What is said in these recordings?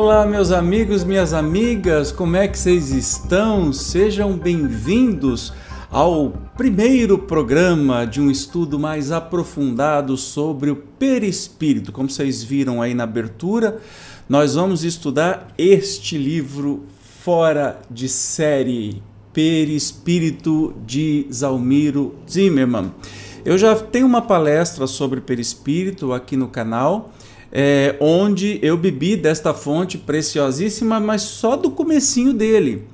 Olá, meus amigos, minhas amigas, como é que vocês estão? Sejam bem-vindos ao primeiro programa de um estudo mais aprofundado sobre o perispírito. Como vocês viram aí na abertura, nós vamos estudar este livro fora de série, Perispírito de Zalmiro Zimmermann. Eu já tenho uma palestra sobre perispírito aqui no canal é, onde eu bebi desta fonte preciosíssima, mas só do comecinho dele.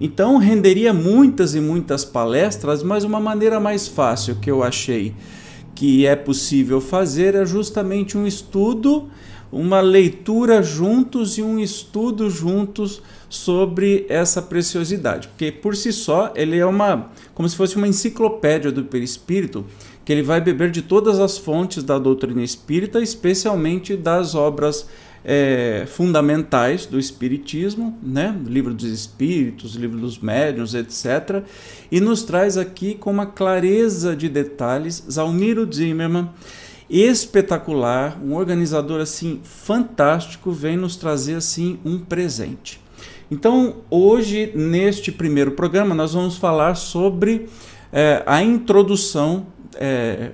Então renderia muitas e muitas palestras, mas uma maneira mais fácil que eu achei que é possível fazer é justamente um estudo, uma leitura juntos e um estudo juntos sobre essa preciosidade, porque por si só ele é uma como se fosse uma enciclopédia do perispírito que ele vai beber de todas as fontes da doutrina espírita, especialmente das obras é, fundamentais do Espiritismo, né? livro dos Espíritos, livro dos Médiuns, etc. E nos traz aqui com uma clareza de detalhes Zalmiro Zimmermann, espetacular, um organizador assim fantástico, vem nos trazer assim um presente. Então, hoje, neste primeiro programa, nós vamos falar sobre é, a introdução é,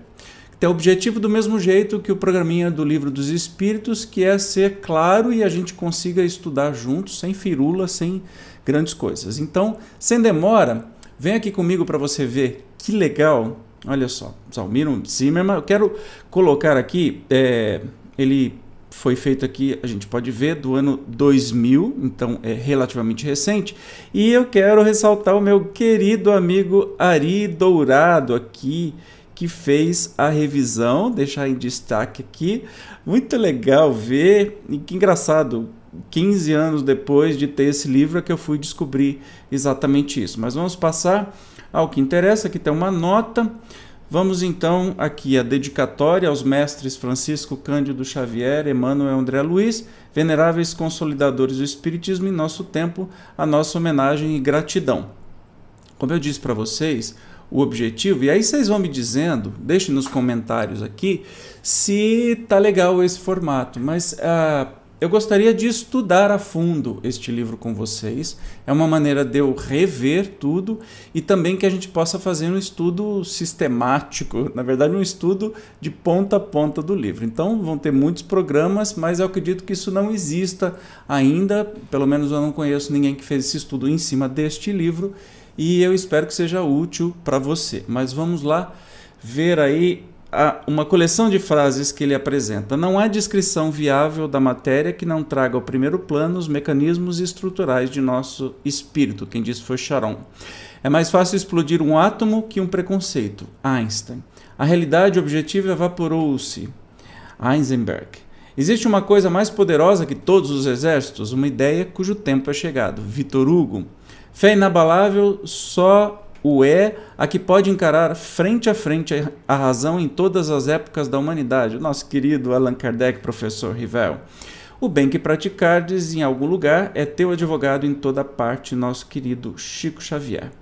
tem objetivo do mesmo jeito que o programinha do Livro dos Espíritos, que é ser claro e a gente consiga estudar juntos, sem firula, sem grandes coisas. Então, sem demora, vem aqui comigo para você ver que legal. Olha só, Zalmiro Zimmermann, eu quero colocar aqui, é, ele foi feito aqui, a gente pode ver, do ano 2000, então é relativamente recente. E eu quero ressaltar o meu querido amigo Ari Dourado aqui, que fez a revisão, deixar em destaque aqui. Muito legal ver, e que engraçado, 15 anos depois de ter esse livro é que eu fui descobrir exatamente isso. Mas vamos passar ao que interessa, aqui tem uma nota. Vamos então aqui a dedicatória aos mestres Francisco Cândido Xavier, Emmanuel André Luiz, veneráveis consolidadores do Espiritismo em nosso tempo, a nossa homenagem e gratidão. Como eu disse para vocês, o objetivo. E aí vocês vão me dizendo, deixem nos comentários aqui, se tá legal esse formato. Mas uh, eu gostaria de estudar a fundo este livro com vocês. É uma maneira de eu rever tudo e também que a gente possa fazer um estudo sistemático, na verdade, um estudo de ponta a ponta do livro. Então, vão ter muitos programas, mas eu acredito que isso não exista ainda. Pelo menos eu não conheço ninguém que fez esse estudo em cima deste livro e eu espero que seja útil para você. Mas vamos lá ver aí a, uma coleção de frases que ele apresenta. Não há descrição viável da matéria que não traga ao primeiro plano os mecanismos estruturais de nosso espírito. Quem disse foi Charon. É mais fácil explodir um átomo que um preconceito. Einstein. A realidade objetiva evaporou-se. Heisenberg. Existe uma coisa mais poderosa que todos os exércitos, uma ideia cujo tempo é chegado. Vitor Hugo. Fé inabalável só o é a que pode encarar frente a frente a razão em todas as épocas da humanidade. Nosso querido Allan Kardec, professor Rivel. O bem que praticardes em algum lugar é teu advogado em toda parte, nosso querido Chico Xavier.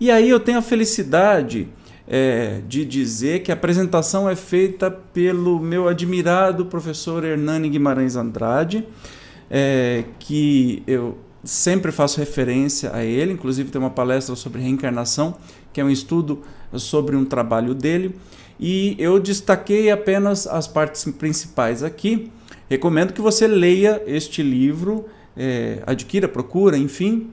E aí eu tenho a felicidade é, de dizer que a apresentação é feita pelo meu admirado professor Hernani Guimarães Andrade, é, que eu sempre faço referência a ele, inclusive tem uma palestra sobre reencarnação, que é um estudo sobre um trabalho dele, e eu destaquei apenas as partes principais aqui. Recomendo que você leia este livro, é, adquira, procura, enfim,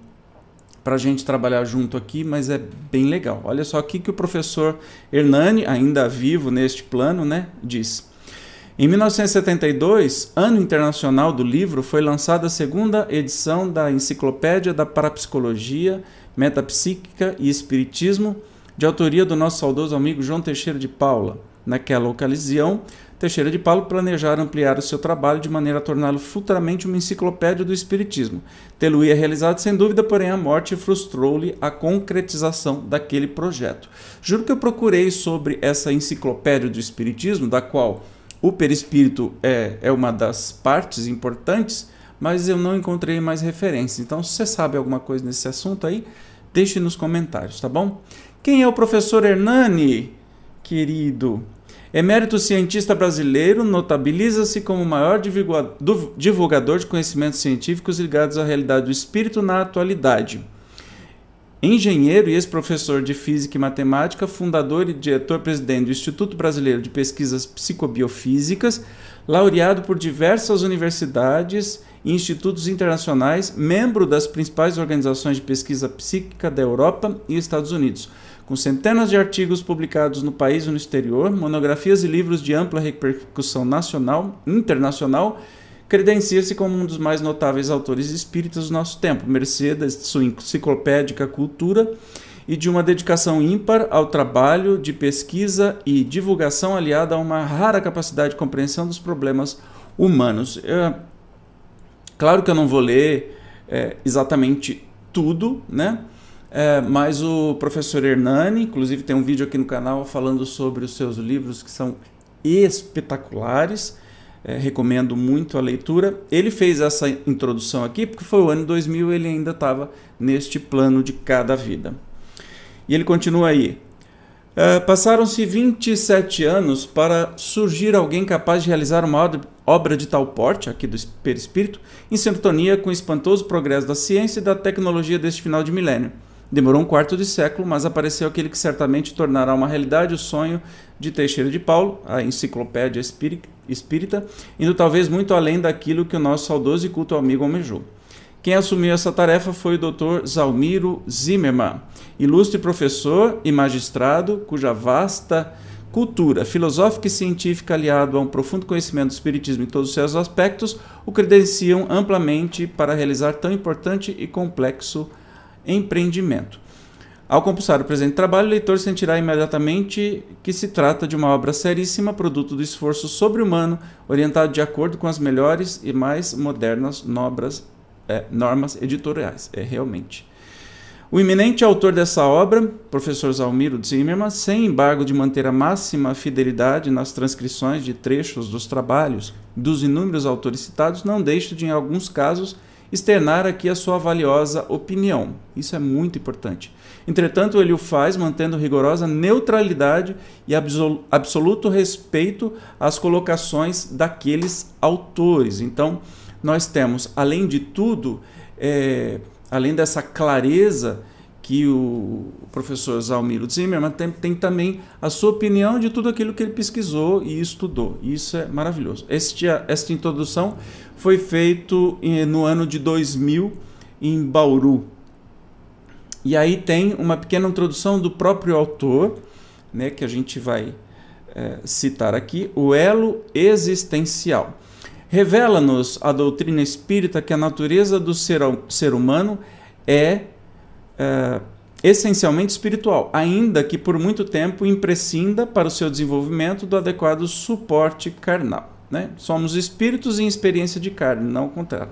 para a gente trabalhar junto aqui, mas é bem legal. Olha só aqui que o professor Hernani, ainda vivo neste plano, né, diz. Em 1972, Ano Internacional do Livro, foi lançada a segunda edição da Enciclopédia da Parapsicologia, Metapsíquica e Espiritismo, de autoria do nosso saudoso amigo João Teixeira de Paula. Naquela ocasião, Teixeira de Paulo planejara ampliar o seu trabalho de maneira a torná-lo futuramente uma enciclopédia do Espiritismo. Tê-lo-ia realizado sem dúvida, porém a morte frustrou-lhe a concretização daquele projeto. Juro que eu procurei sobre essa enciclopédia do Espiritismo, da qual o perispírito é, é uma das partes importantes, mas eu não encontrei mais referência. Então, se você sabe alguma coisa nesse assunto aí, deixe nos comentários, tá bom? Quem é o professor Hernani, querido? Emérito cientista brasileiro, notabiliza-se como o maior divulgador de conhecimentos científicos ligados à realidade do espírito na atualidade. Engenheiro e ex-professor de Física e Matemática, fundador e diretor-presidente do Instituto Brasileiro de Pesquisas Psicobiofísicas, laureado por diversas universidades e institutos internacionais, membro das principais organizações de pesquisa psíquica da Europa e Estados Unidos com centenas de artigos publicados no país e no exterior, monografias e livros de ampla repercussão nacional e internacional, credencia-se como um dos mais notáveis autores espíritas do nosso tempo, mercê de sua enciclopédica cultura e de uma dedicação ímpar ao trabalho de pesquisa e divulgação aliada a uma rara capacidade de compreensão dos problemas humanos. É, claro que eu não vou ler é, exatamente tudo, né? É, mas o professor Hernani, inclusive tem um vídeo aqui no canal falando sobre os seus livros que são espetaculares. É, recomendo muito a leitura. Ele fez essa introdução aqui porque foi o ano 2000 ele ainda estava neste plano de cada vida. E ele continua aí. É, Passaram-se 27 anos para surgir alguém capaz de realizar uma obra de tal porte, aqui do perispírito, em sintonia com o espantoso progresso da ciência e da tecnologia deste final de milênio. Demorou um quarto de século, mas apareceu aquele que certamente tornará uma realidade o sonho de Teixeira de Paulo, a enciclopédia espírita, indo talvez muito além daquilo que o nosso saudoso e culto amigo almejou. Quem assumiu essa tarefa foi o Dr. Zalmiro Zimmermann, ilustre professor e magistrado, cuja vasta cultura filosófica e científica, aliado a um profundo conhecimento do Espiritismo em todos os seus aspectos, o credenciam amplamente para realizar tão importante e complexo empreendimento. Ao compulsar o presente trabalho, o leitor sentirá imediatamente que se trata de uma obra seríssima, produto do esforço sobre-humano, orientado de acordo com as melhores e mais modernas nobras, é, normas editoriais. É realmente. O iminente autor dessa obra, professor Zalmiro Zimmermann, sem embargo de manter a máxima fidelidade nas transcrições de trechos dos trabalhos dos inúmeros autores citados, não deixa de, em alguns casos, externar aqui a sua valiosa opinião. Isso é muito importante. Entretanto, ele o faz mantendo rigorosa neutralidade e absoluto respeito às colocações daqueles autores. Então, nós temos, além de tudo, é, além dessa clareza que o professor Zalmiro Zimmermann tem, tem, também a sua opinião de tudo aquilo que ele pesquisou e estudou. Isso é maravilhoso. Este, esta introdução foi feita no ano de 2000 em Bauru. E aí tem uma pequena introdução do próprio autor, né, que a gente vai é, citar aqui, o elo existencial. Revela-nos a doutrina espírita que a natureza do ser, ser humano é é, essencialmente espiritual, ainda que por muito tempo imprescinda para o seu desenvolvimento do adequado suporte carnal. Né? Somos espíritos em experiência de carne, não o contrário.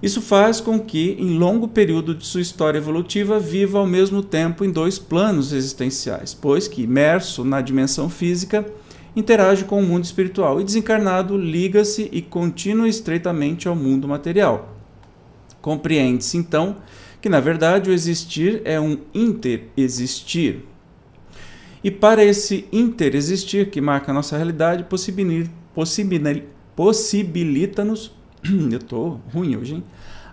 Isso faz com que, em longo período de sua história evolutiva, viva ao mesmo tempo em dois planos existenciais, pois que, imerso na dimensão física, interage com o mundo espiritual e desencarnado liga-se e continua estreitamente ao mundo material. Compreende-se, então, que na verdade o existir é um interexistir. E para esse interexistir que marca a nossa realidade, possibilita-nos, eu estou ruim hoje, hein?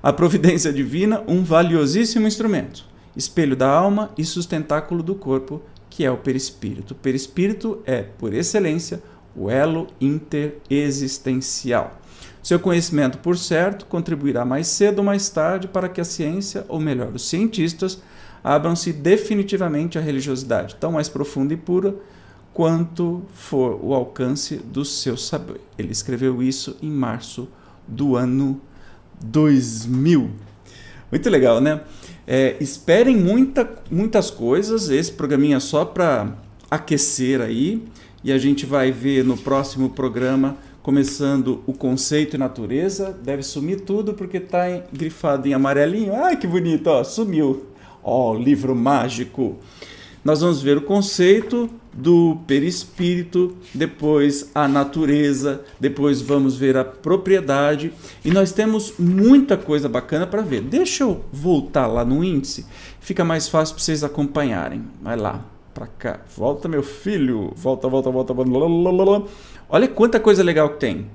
a providência divina, um valiosíssimo instrumento, espelho da alma e sustentáculo do corpo, que é o perispírito. O perispírito é, por excelência, o elo interexistencial. Seu conhecimento, por certo, contribuirá mais cedo ou mais tarde para que a ciência, ou melhor, os cientistas, abram-se definitivamente à religiosidade, tão mais profunda e pura quanto for o alcance do seu saber. Ele escreveu isso em março do ano 2000. Muito legal, né? É, esperem muita, muitas coisas. Esse programinha é só para aquecer aí. E a gente vai ver no próximo programa começando o conceito e natureza, deve sumir tudo porque está grifado em amarelinho. Ai, que bonito, ó, sumiu. Ó, livro mágico. Nós vamos ver o conceito do perispírito, depois a natureza, depois vamos ver a propriedade e nós temos muita coisa bacana para ver. Deixa eu voltar lá no índice, fica mais fácil para vocês acompanharem. Vai lá. para cá. Volta, meu filho. Volta, volta, volta. volta. Olha quanta coisa legal que tem.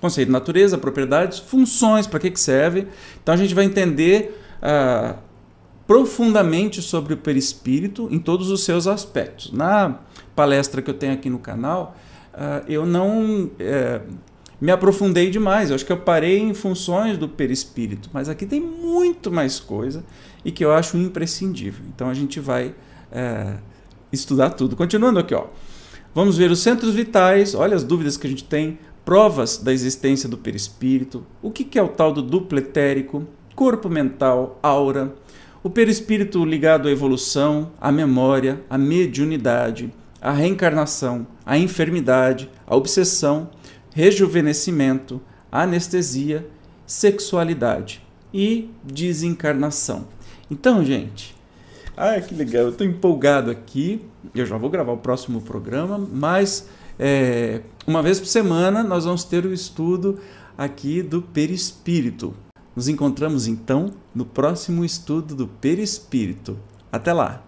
Conceito de natureza, propriedades, funções, para que, que serve. Então a gente vai entender uh, profundamente sobre o perispírito em todos os seus aspectos. Na palestra que eu tenho aqui no canal, uh, eu não uh, me aprofundei demais. Eu acho que eu parei em funções do perispírito, mas aqui tem muito mais coisa e que eu acho imprescindível. Então a gente vai uh, estudar tudo. Continuando aqui, ó. Vamos ver os centros vitais, olha as dúvidas que a gente tem, provas da existência do perispírito, o que é o tal do duplo etérico, corpo mental, aura, o perispírito ligado à evolução, à memória, à mediunidade, à reencarnação, à enfermidade, à obsessão, rejuvenescimento, anestesia, sexualidade e desencarnação. Então, gente, ah, que legal, eu estou empolgado aqui. Eu já vou gravar o próximo programa, mas é, uma vez por semana nós vamos ter o estudo aqui do perispírito. Nos encontramos então no próximo estudo do perispírito. Até lá!